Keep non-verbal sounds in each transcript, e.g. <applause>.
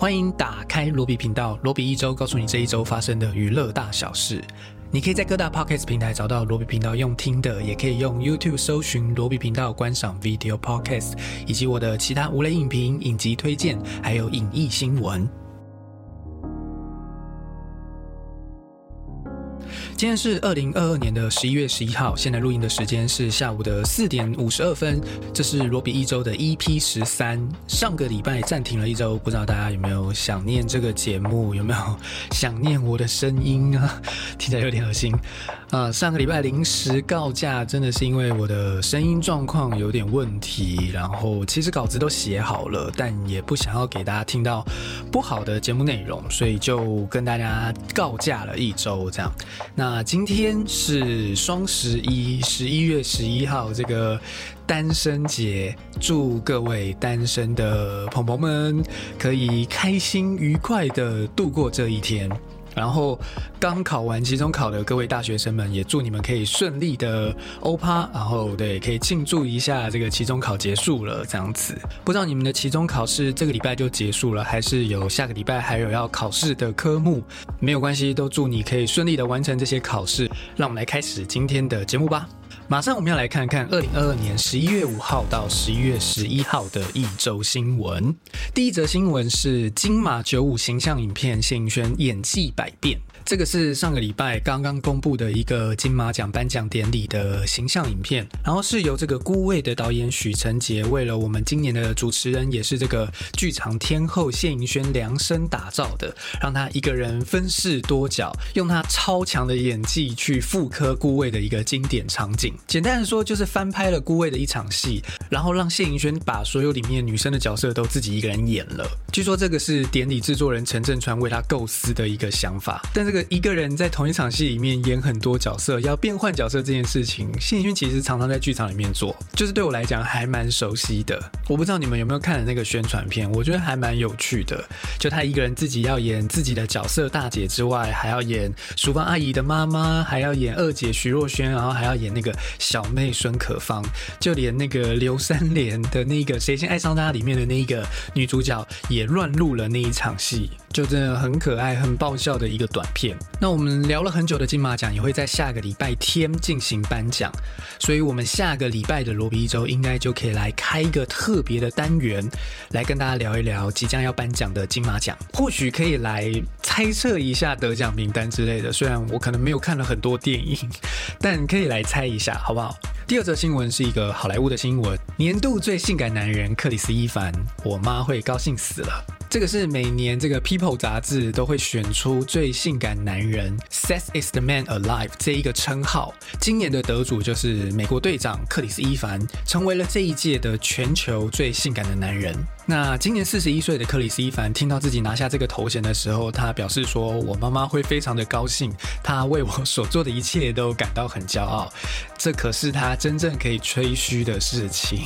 欢迎打开罗比频道，罗比一周告诉你这一周发生的娱乐大小事。你可以在各大 podcast 平台找到罗比频道用听的，也可以用 YouTube 搜寻罗比频道观赏 video podcast，以及我的其他无雷影评、影集推荐，还有影艺新闻。今天是二零二二年的十一月十一号，现在录音的时间是下午的四点五十二分。这是罗比一周的 EP 十三。上个礼拜暂停了一周，不知道大家有没有想念这个节目？有没有想念我的声音啊？听起来有点恶心。啊，上个礼拜临时告假，真的是因为我的声音状况有点问题。然后其实稿子都写好了，但也不想要给大家听到不好的节目内容，所以就跟大家告假了一周。这样，那今天是双十一，十一月十一号，这个单身节，祝各位单身的朋友们可以开心愉快的度过这一天。然后刚考完期中考的各位大学生们，也祝你们可以顺利的欧趴，然后对，可以庆祝一下这个期中考结束了这样子。不知道你们的期中考试这个礼拜就结束了，还是有下个礼拜还有要考试的科目？没有关系，都祝你可以顺利的完成这些考试。让我们来开始今天的节目吧。马上我们要来看看二零二二年十一月五号到十一月十一号的一周新闻。第一则新闻是金马九五形象影片谢盈萱演技百变。这个是上个礼拜刚刚公布的一个金马奖颁奖典礼的形象影片，然后是由这个孤味的导演许承杰为了我们今年的主持人，也是这个剧场天后谢盈萱量身打造的，让他一个人分饰多角，用他超强的演技去复刻孤味的一个经典场景。简单的说，就是翻拍了孤味的一场戏，然后让谢盈萱把所有里面女生的角色都自己一个人演了。据说这个是典礼制作人陈振川为他构思的一个想法，但这个。一个人在同一场戏里面演很多角色，要变换角色这件事情，谢盈萱其实常常在剧场里面做，就是对我来讲还蛮熟悉的。我不知道你们有没有看的那个宣传片，我觉得还蛮有趣的。就他一个人自己要演自己的角色大姐之外，还要演淑芳阿姨的妈妈，还要演二姐徐若瑄，然后还要演那个小妹孙可芳，就连那个刘三连的那个《谁先爱上他》里面的那一个女主角也乱入了那一场戏。就真的很可爱、很爆笑的一个短片。那我们聊了很久的金马奖也会在下个礼拜天进行颁奖，所以我们下个礼拜的罗比一周应该就可以来开一个特别的单元，来跟大家聊一聊即将要颁奖的金马奖，或许可以来猜测一下得奖名单之类的。虽然我可能没有看了很多电影，但可以来猜一下，好不好？第二则新闻是一个好莱坞的新闻：年度最性感男人克里斯·伊凡，我妈会高兴死了。这个是每年这个 People 杂志都会选出最性感男人，Sex is the man alive 这一个称号。今年的得主就是美国队长克里斯伊凡，成为了这一届的全球最性感的男人。那今年四十一岁的克里斯伊凡听到自己拿下这个头衔的时候，他表示说：“我妈妈会非常的高兴，他为我所做的一切都感到很骄傲。这可是他真正可以吹嘘的事情。”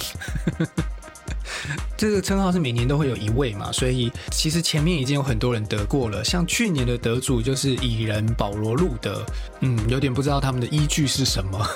<laughs> 这个称号是每年都会有一位嘛，所以其实前面已经有很多人得过了。像去年的得主就是蚁人保罗路德，嗯，有点不知道他们的依据是什么。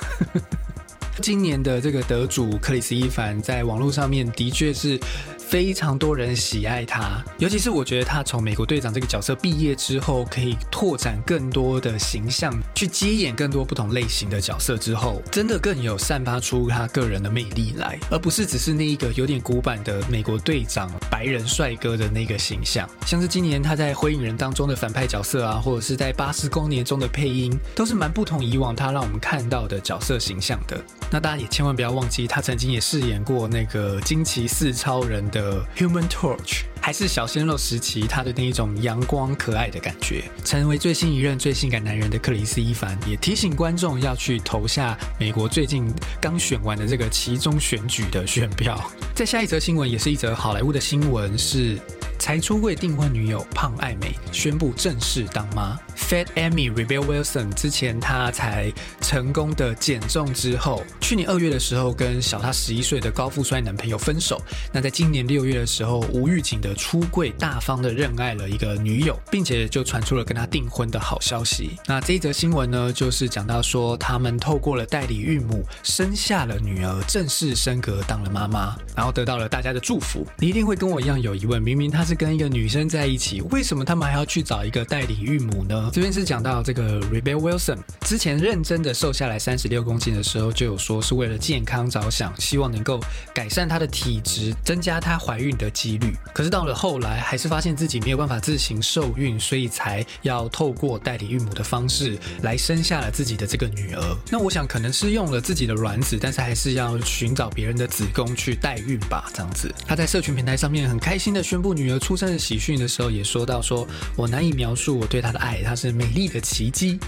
<laughs> 今年的这个得主克里斯伊凡在网络上面的确是。非常多人喜爱他，尤其是我觉得他从美国队长这个角色毕业之后，可以拓展更多的形象，去接演更多不同类型的角色之后，真的更有散发出他个人的魅力来，而不是只是那一个有点古板的美国队长白人帅哥的那个形象。像是今年他在《火影人》当中的反派角色啊，或者是在《八十光年》中的配音，都是蛮不同以往他让我们看到的角色形象的。那大家也千万不要忘记，他曾经也饰演过那个惊奇四超人。的 Human Torch 还是小鲜肉时期，他的那一种阳光可爱的感觉，成为最新一任最性感男人的克里斯·伊凡，也提醒观众要去投下美国最近刚选完的这个其中选举的选票。在下一则新闻，也是一则好莱坞的新闻是。才出柜订婚女友胖爱美宣布正式当妈。Fat Amy Rebel Wilson 之前她才成功的减重之后，去年二月的时候跟小她十一岁的高富帅男朋友分手。那在今年六月的时候，无预警的出柜，大方的认爱了一个女友，并且就传出了跟他订婚的好消息。那这一则新闻呢，就是讲到说他们透过了代理孕母生下了女儿，正式升格当了妈妈，然后得到了大家的祝福。你一定会跟我一样有疑问，明明他是。跟一个女生在一起，为什么他们还要去找一个代理孕母呢？这边是讲到这个 Rebel Wilson 之前认真的瘦下来三十六公斤的时候，就有说是为了健康着想，希望能够改善她的体质，增加她怀孕的几率。可是到了后来，还是发现自己没有办法自行受孕，所以才要透过代理孕母的方式来生下了自己的这个女儿。那我想可能是用了自己的卵子，但是还是要寻找别人的子宫去代孕吧，这样子。她在社群平台上面很开心的宣布女儿出生的喜讯的时候，也说到说我难以描述我对她的爱，她是美丽的奇迹。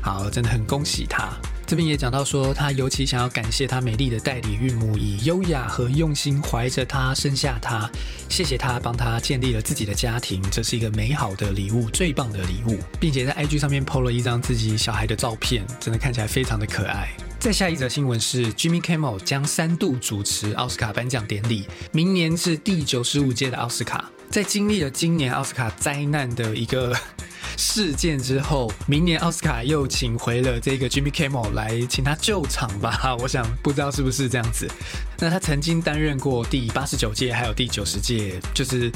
好，真的很恭喜她。这边也讲到说，他尤其想要感谢他美丽的代理孕母，以优雅和用心怀着她生下她，谢谢她帮他建立了自己的家庭，这是一个美好的礼物，最棒的礼物，并且在 IG 上面 PO 了一张自己小孩的照片，真的看起来非常的可爱。再下一则新闻是，Jimmy Kimmel 将三度主持奥斯卡颁奖典礼，明年是第九十五届的奥斯卡。在经历了今年奥斯卡灾难的一个。事件之后，明年奥斯卡又请回了这个 Jimmy Kimmel 来请他救场吧？我想不知道是不是这样子。那他曾经担任过第八十九届还有第九十届，就是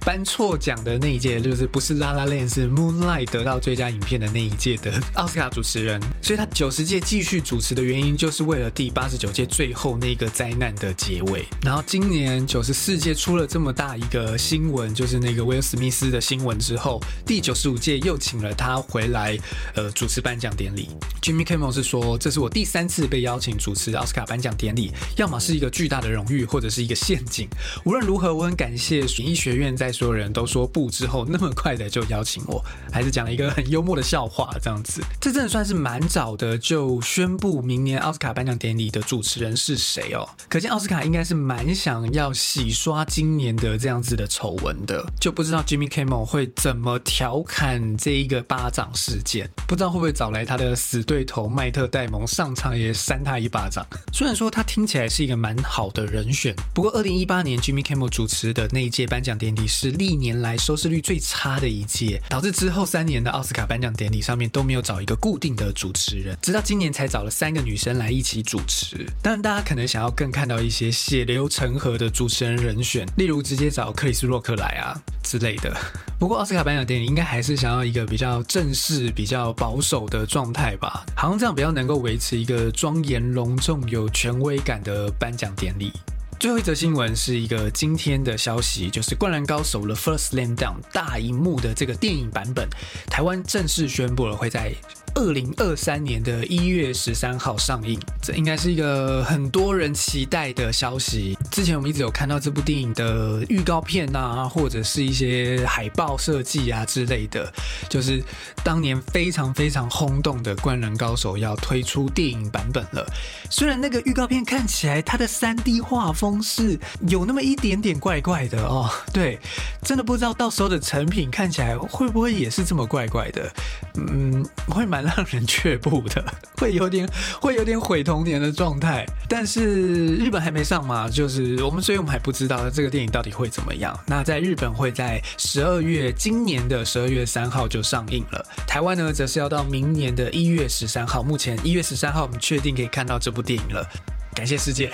颁错奖的那一届，就是不是《拉拉链》是《Moonlight》得到最佳影片的那一届的奥斯卡主持人。所以他九十届继续主持的原因，就是为了第八十九届最后那个灾难的结尾。然后今年九十四届出了这么大一个新闻，就是那个威尔史密斯的新闻之后，第九十五届。又请了他回来，呃，主持颁奖典礼。Jimmy Kimmel 是说，这是我第三次被邀请主持奥斯卡颁奖典礼，要么是一个巨大的荣誉，或者是一个陷阱。无论如何，我很感谢演艺学院在所有人都说不之后，那么快的就邀请我，还是讲了一个很幽默的笑话，这样子。这真的算是蛮早的就宣布明年奥斯卡颁奖典礼的主持人是谁哦。可见奥斯卡应该是蛮想要洗刷今年的这样子的丑闻的，就不知道 Jimmy Kimmel 会怎么调侃。这一个巴掌事件，不知道会不会找来他的死对头麦特戴蒙上场也扇他一巴掌。虽然说他听起来是一个蛮好的人选，不过二零一八年 Jimmy Kimmel 主持的那一届颁奖典礼是历年来收视率最差的一届，导致之后三年的奥斯卡颁奖典礼上面都没有找一个固定的主持人，直到今年才找了三个女生来一起主持。当然，大家可能想要更看到一些血流成河的主持人人选，例如直接找克里斯洛克来啊之类的。不过奥斯卡颁奖典礼应该还是想要。一个比较正式、比较保守的状态吧，好像这样比较能够维持一个庄严、隆重、有权威感的颁奖典礼。最后一则新闻是一个今天的消息，就是《灌篮高手》的 First Slam Down 大荧幕的这个电影版本，台湾正式宣布了会在。二零二三年的一月十三号上映，这应该是一个很多人期待的消息。之前我们一直有看到这部电影的预告片啊，或者是一些海报设计啊之类的，就是当年非常非常轰动的《灌篮高手》要推出电影版本了。虽然那个预告片看起来它的三 D 画风是有那么一点点怪怪的哦，对，真的不知道到时候的成品看起来会不会也是这么怪怪的。嗯，会蛮。让人却步的，<laughs> 会有点会有点毁童年的状态。但是日本还没上嘛，就是我们，所以我们还不知道这个电影到底会怎么样。那在日本会在十二月，今年的十二月三号就上映了。台湾呢，则是要到明年的一月十三号。目前一月十三号，我们确定可以看到这部电影了。感谢世界。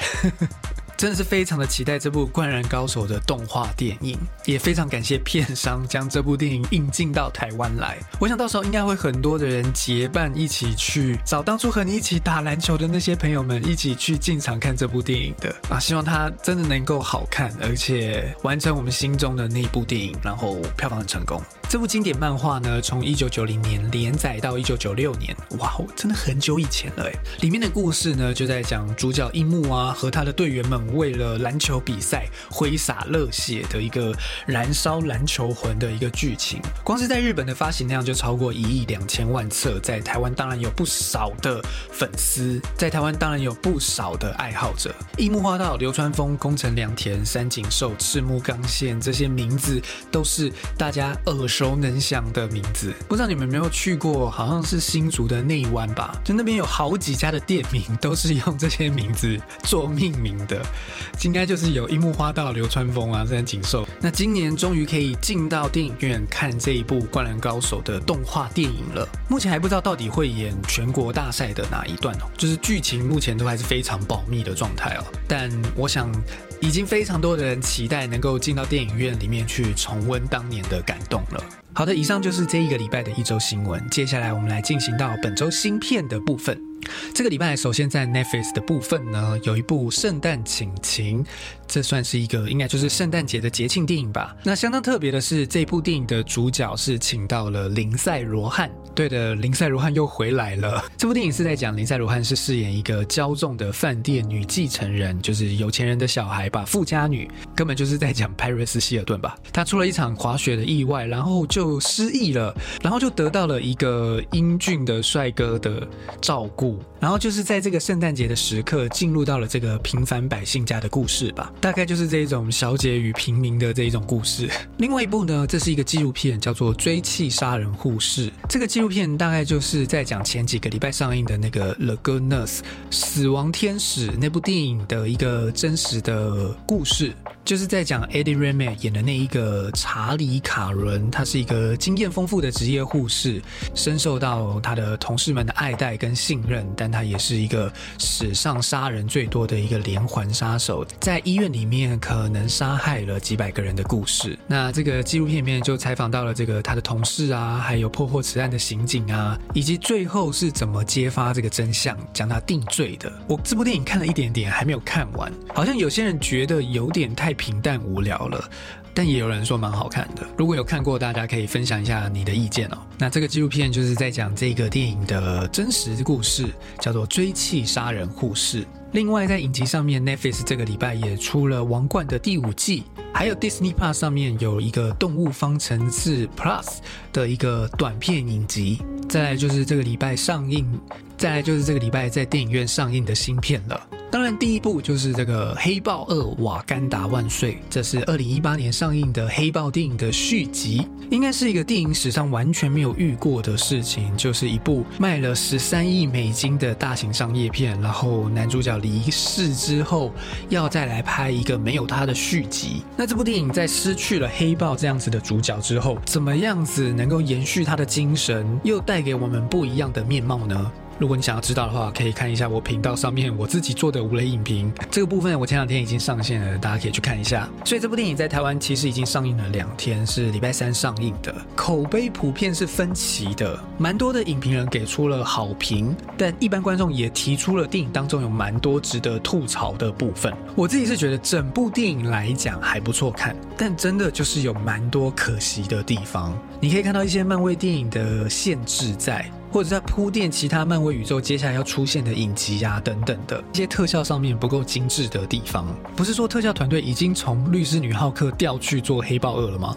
真的是非常的期待这部《灌篮高手》的动画电影，也非常感谢片商将这部电影引进到台湾来。我想到时候应该会很多的人结伴一起去找当初和你一起打篮球的那些朋友们一起去进场看这部电影的啊！希望它真的能够好看，而且完成我们心中的那部电影，然后票房很成功。这部经典漫画呢，从一九九零年连载到一九九六年，哇哦，真的很久以前了哎。里面的故事呢，就在讲主角樱木啊和他的队员们为了篮球比赛挥洒热血的一个燃烧篮球魂的一个剧情。光是在日本的发行量就超过一亿两千万册，在台湾当然有不少的粉丝，在台湾当然有不少的爱好者。樱木花道、流川枫、宫城良田、三井寿、赤木刚宪这些名字都是大家耳熟。熟能详的名字，不知道你们有没有去过？好像是新竹的内湾吧，就那边有好几家的店名都是用这些名字做命名的，应该就是有樱木花道、流川枫啊、三井寿。那今年终于可以进到电影院看这一部《灌篮高手》的动画电影了。目前还不知道到底会演全国大赛的哪一段哦，就是剧情目前都还是非常保密的状态哦。但我想。已经非常多的人期待能够进到电影院里面去重温当年的感动了。好的，以上就是这一个礼拜的一周新闻。接下来我们来进行到本周新片的部分。这个礼拜，首先在 Netflix 的部分呢，有一部《圣诞请情》，这算是一个应该就是圣诞节的节庆电影吧。那相当特别的是，这部电影的主角是请到了林赛罗汉。对的，林赛罗汉又回来了。这部电影是在讲林赛罗汉是饰演一个骄纵的饭店女继承人，就是有钱人的小孩吧，富家女，根本就是在讲派瑞斯希尔顿吧。他出了一场滑雪的意外，然后就失忆了，然后就得到了一个英俊的帅哥的照顾，然后就是在这个圣诞节的时刻，进入到了这个平凡百姓家的故事吧。大概就是这一种小姐与平民的这一种故事。<laughs> 另外一部呢，这是一个纪录片，叫做《追妻杀人护士》。这个纪录片大概就是在讲前几个礼拜上映的那个《The Good Nurse》死亡天使那部电影的一个真实的故事，就是在讲 Eddie r e m a 演的那一个查理卡伦，他是一个经验丰富的职业护士，深受到他的同事们的爱戴跟信任，但他也是一个史上杀人最多的一个连环杀手，在医院里面可能杀害了几百个人的故事。那这个纪录片里面就采访到了这个他的同事啊，还有破获此案的刑警啊，以及最后是怎么揭发这个真相，将他定罪的。我这部电影看了一点点，还没有看完。好像有些人觉得有点太平淡无聊了，但也有人说蛮好看的。如果有看过，大家可以分享一下你的意见哦。那这个纪录片就是在讲这个电影的真实故事，叫做《追妻杀人护士》。另外，在影集上面，Netflix 这个礼拜也出了《王冠》的第五季，还有 Disney Plus 上面有一个《动物方程式 Plus》的一个短片影集。再来就是这个礼拜上映，再来就是这个礼拜在电影院上映的新片了。当然，第一部就是这个《黑豹二：瓦干达万岁》，这是二零一八年上映的黑豹电影的续集，应该是一个电影史上完全没有遇过的事情，就是一部卖了十三亿美金的大型商业片，然后男主角离世之后，要再来拍一个没有他的续集。那这部电影在失去了黑豹这样子的主角之后，怎么样子能够延续他的精神，又带给我们不一样的面貌呢？如果你想要知道的话，可以看一下我频道上面我自己做的无雷影评。这个部分我前两天已经上线了，大家可以去看一下。所以这部电影在台湾其实已经上映了两天，是礼拜三上映的。口碑普遍是分歧的，蛮多的影评人给出了好评，但一般观众也提出了电影当中有蛮多值得吐槽的部分。我自己是觉得整部电影来讲还不错看，但真的就是有蛮多可惜的地方。你可以看到一些漫威电影的限制在。或者在铺垫其他漫威宇宙接下来要出现的影集呀等等的一些特效上面不够精致的地方，不是说特效团队已经从律师女浩克调去做黑豹二了吗？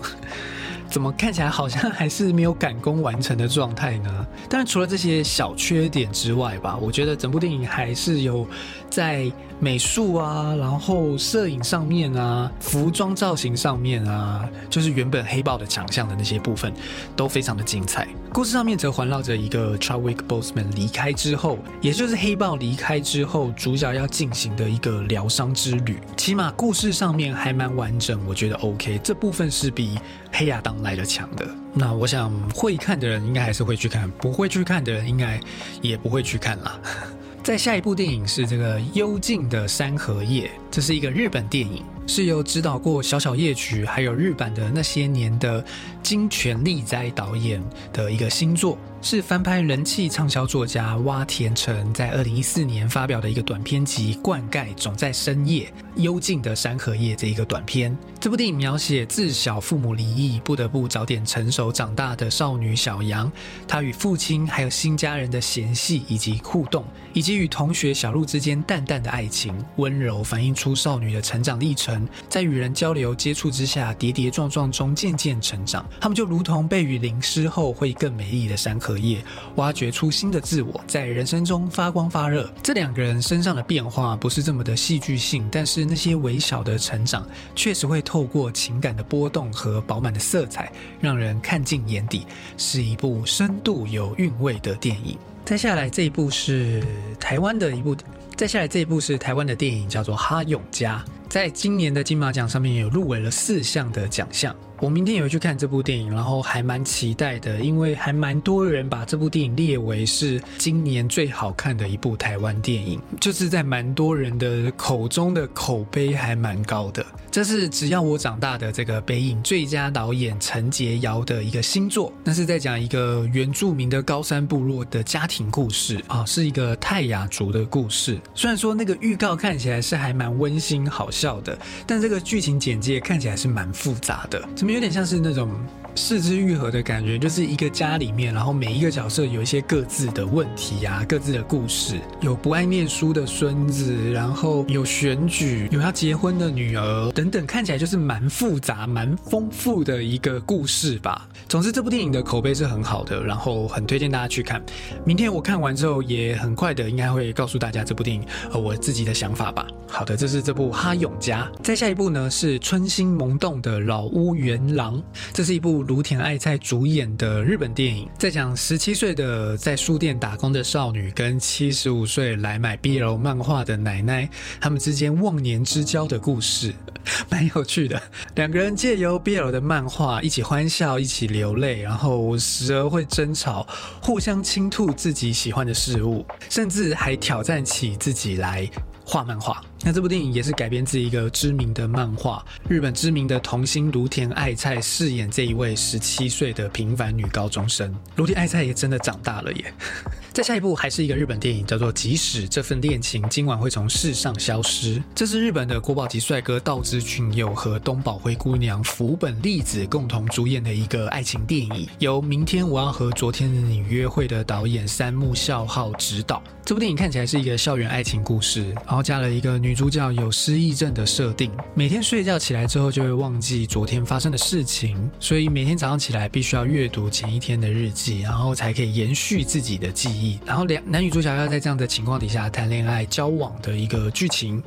怎么看起来好像还是没有赶工完成的状态呢？当然，除了这些小缺点之外吧，我觉得整部电影还是有在美术啊，然后摄影上面啊，服装造型上面啊，就是原本黑豹的强项的那些部分，都非常的精彩。故事上面则环绕着一个 Chadwick Boseman 离开之后，也就是黑豹离开之后，主角要进行的一个疗伤之旅。起码故事上面还蛮完整，我觉得 OK。这部分是比黑亚当来的强的。那我想会看的人应该还是会去看，不会去看的人应该也不会去看啦。<laughs> 在下一部电影是这个《幽静的山河夜》，这是一个日本电影。是由指导过《小小夜曲》还有日版的那些年的金泉利哉导演的一个新作，是翻拍人气畅销作家洼田成在二零一四年发表的一个短篇集《灌溉总在深夜幽静的山河夜》这一个短片。这部电影描写自小父母离异，不得不早点成熟长大的少女小杨，她与父亲还有新家人的嫌隙以及互动，以及与同学小鹿之间淡淡的爱情，温柔反映出少女的成长历程。在与人交流接触之下，跌跌撞撞中渐渐成长。他们就如同被雨淋湿后会更美丽的山河叶，挖掘出新的自我，在人生中发光发热。这两个人身上的变化不是这么的戏剧性，但是那些微小的成长，确实会透过情感的波动和饱满的色彩，让人看进眼底，是一部深度有韵味的电影。再下来这一部是台湾的一部，再下来这一部是台湾的电影，叫做《哈永家》。在今年的金马奖上面有入围了四项的奖项，我明天也会去看这部电影，然后还蛮期待的，因为还蛮多人把这部电影列为是今年最好看的一部台湾电影，就是在蛮多人的口中的口碑还蛮高的。这是只要我长大的这个北影最佳导演陈洁瑶的一个新作，那是在讲一个原住民的高山部落的家庭故事啊，是一个泰雅族的故事。虽然说那个预告看起来是还蛮温馨好笑的，但这个剧情简介看起来是蛮复杂的，有点像是那种。四肢愈合的感觉，就是一个家里面，然后每一个角色有一些各自的问题呀，各自的故事。有不爱念书的孙子，然后有选举，有要结婚的女儿等等，看起来就是蛮复杂、蛮丰富的一个故事吧。总之，这部电影的口碑是很好的，然后很推荐大家去看。明天我看完之后，也很快的应该会告诉大家这部电影呃我自己的想法吧。好的，这是这部《哈永家》。再下一部呢是春心萌动的老屋园元郎，这是一部。芦田爱菜主演的日本电影，在讲十七岁的在书店打工的少女跟七十五岁来买 BL 漫画的奶奶，他们之间忘年之交的故事，<laughs> 蛮有趣的。两个人借由 BL 的漫画一起欢笑，一起流泪，然后时而会争吵，互相倾吐自己喜欢的事物，甚至还挑战起自己来。画漫画，那这部电影也是改编自一个知名的漫画。日本知名的童星芦田爱菜饰演这一位十七岁的平凡女高中生。芦田爱菜也真的长大了耶。<laughs> 再下一部还是一个日本电影，叫做《即使这份恋情今晚会从世上消失》。这是日本的国宝级帅哥道枝骏佑和东宝灰姑娘福本莉子共同主演的一个爱情电影，由明天我要和昨天的你约会的导演三木孝浩执导。这部电影看起来是一个校园爱情故事，然后加了一个女主角有失忆症的设定，每天睡觉起来之后就会忘记昨天发生的事情，所以每天早上起来必须要阅读前一天的日记，然后才可以延续自己的记忆。然后两男女主角要在这样的情况底下谈恋爱交往的一个剧情。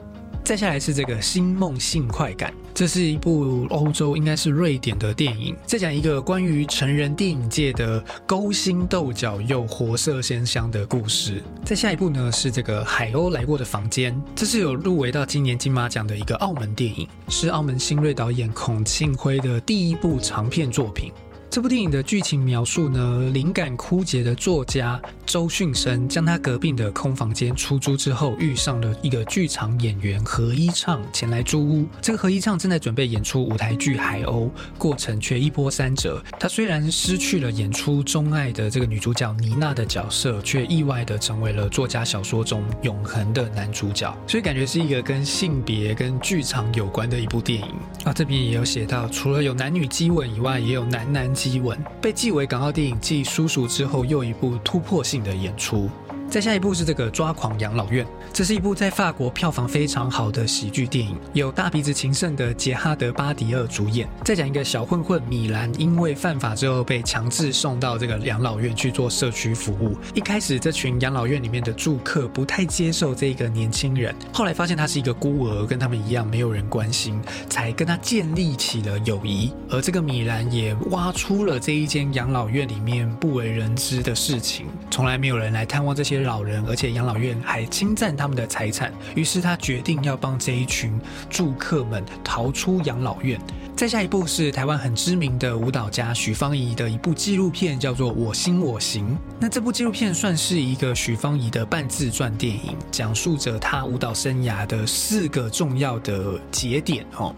再下来是这个《新梦性快感》，这是一部欧洲应该是瑞典的电影，在讲一个关于成人电影界的勾心斗角又活色鲜香的故事。再下一部呢是这个《海鸥来过的房间》，这是有入围到今年金马奖的一个澳门电影，是澳门新锐导演孔庆辉的第一部长片作品。这部电影的剧情描述呢，灵感枯竭的作家周迅生将他隔壁的空房间出租之后，遇上了一个剧场演员何一畅前来租屋。这个何一畅正在准备演出舞台剧《海鸥》，过程却一波三折。他虽然失去了演出钟爱的这个女主角妮娜的角色，却意外的成为了作家小说中永恒的男主角。所以感觉是一个跟性别跟剧场有关的一部电影啊。这边也有写到，除了有男女激吻以外，也有男男。基吻被寄为港澳电影继《叔叔》之后又一部突破性的演出。再下一部是这个抓狂养老院，这是一部在法国票房非常好的喜剧电影，有大鼻子情圣的杰哈德巴迪尔主演。再讲一个小混混米兰，因为犯法之后被强制送到这个养老院去做社区服务。一开始这群养老院里面的住客不太接受这个年轻人，后来发现他是一个孤儿，跟他们一样没有人关心，才跟他建立起了友谊。而这个米兰也挖出了这一间养老院里面不为人知的事情，从来没有人来探望这些。老人，而且养老院还侵占他们的财产，于是他决定要帮这一群住客们逃出养老院。再下一部是台湾很知名的舞蹈家许芳宜的一部纪录片，叫做《我心我行》。那这部纪录片算是一个许芳宜的半自传电影，讲述着她舞蹈生涯的四个重要的节点哦，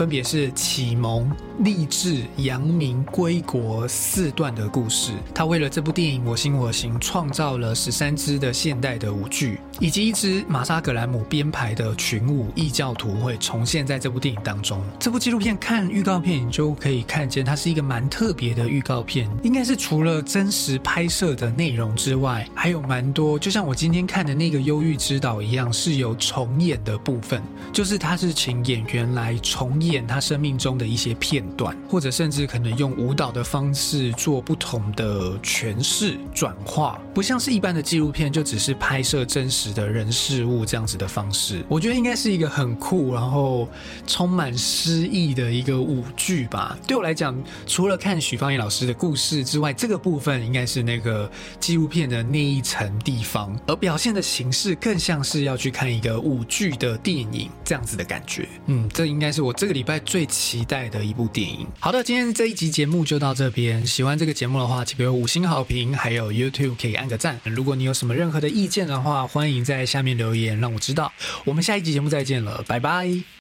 分别是启蒙。励志、扬名、归国四段的故事。他为了这部电影《我行我行》创造了十三支的现代的舞剧，以及一支玛莎·格兰姆编排的群舞异教徒会重现在这部电影当中。这部纪录片看预告片你就可以看见，它是一个蛮特别的预告片。应该是除了真实拍摄的内容之外，还有蛮多，就像我今天看的那个《忧郁之岛》一样，是有重演的部分，就是他是请演员来重演他生命中的一些片。段，或者甚至可能用舞蹈的方式做不同的诠释转化，不像是一般的纪录片，就只是拍摄真实的人事物这样子的方式，我觉得应该是一个很酷，然后充满诗意的一个舞剧吧。对我来讲，除了看许芳怡老师的故事之外，这个部分应该是那个纪录片的那一层地方，而表现的形式更像是要去看一个舞剧的电影这样子的感觉。嗯，这应该是我这个礼拜最期待的一部电影。好的，今天这一集节目就到这边。喜欢这个节目的话，请给我五星好评，还有 YouTube 可以按个赞。如果你有什么任何的意见的话，欢迎。在下面留言，让我知道我们下一集节目再见了。拜拜！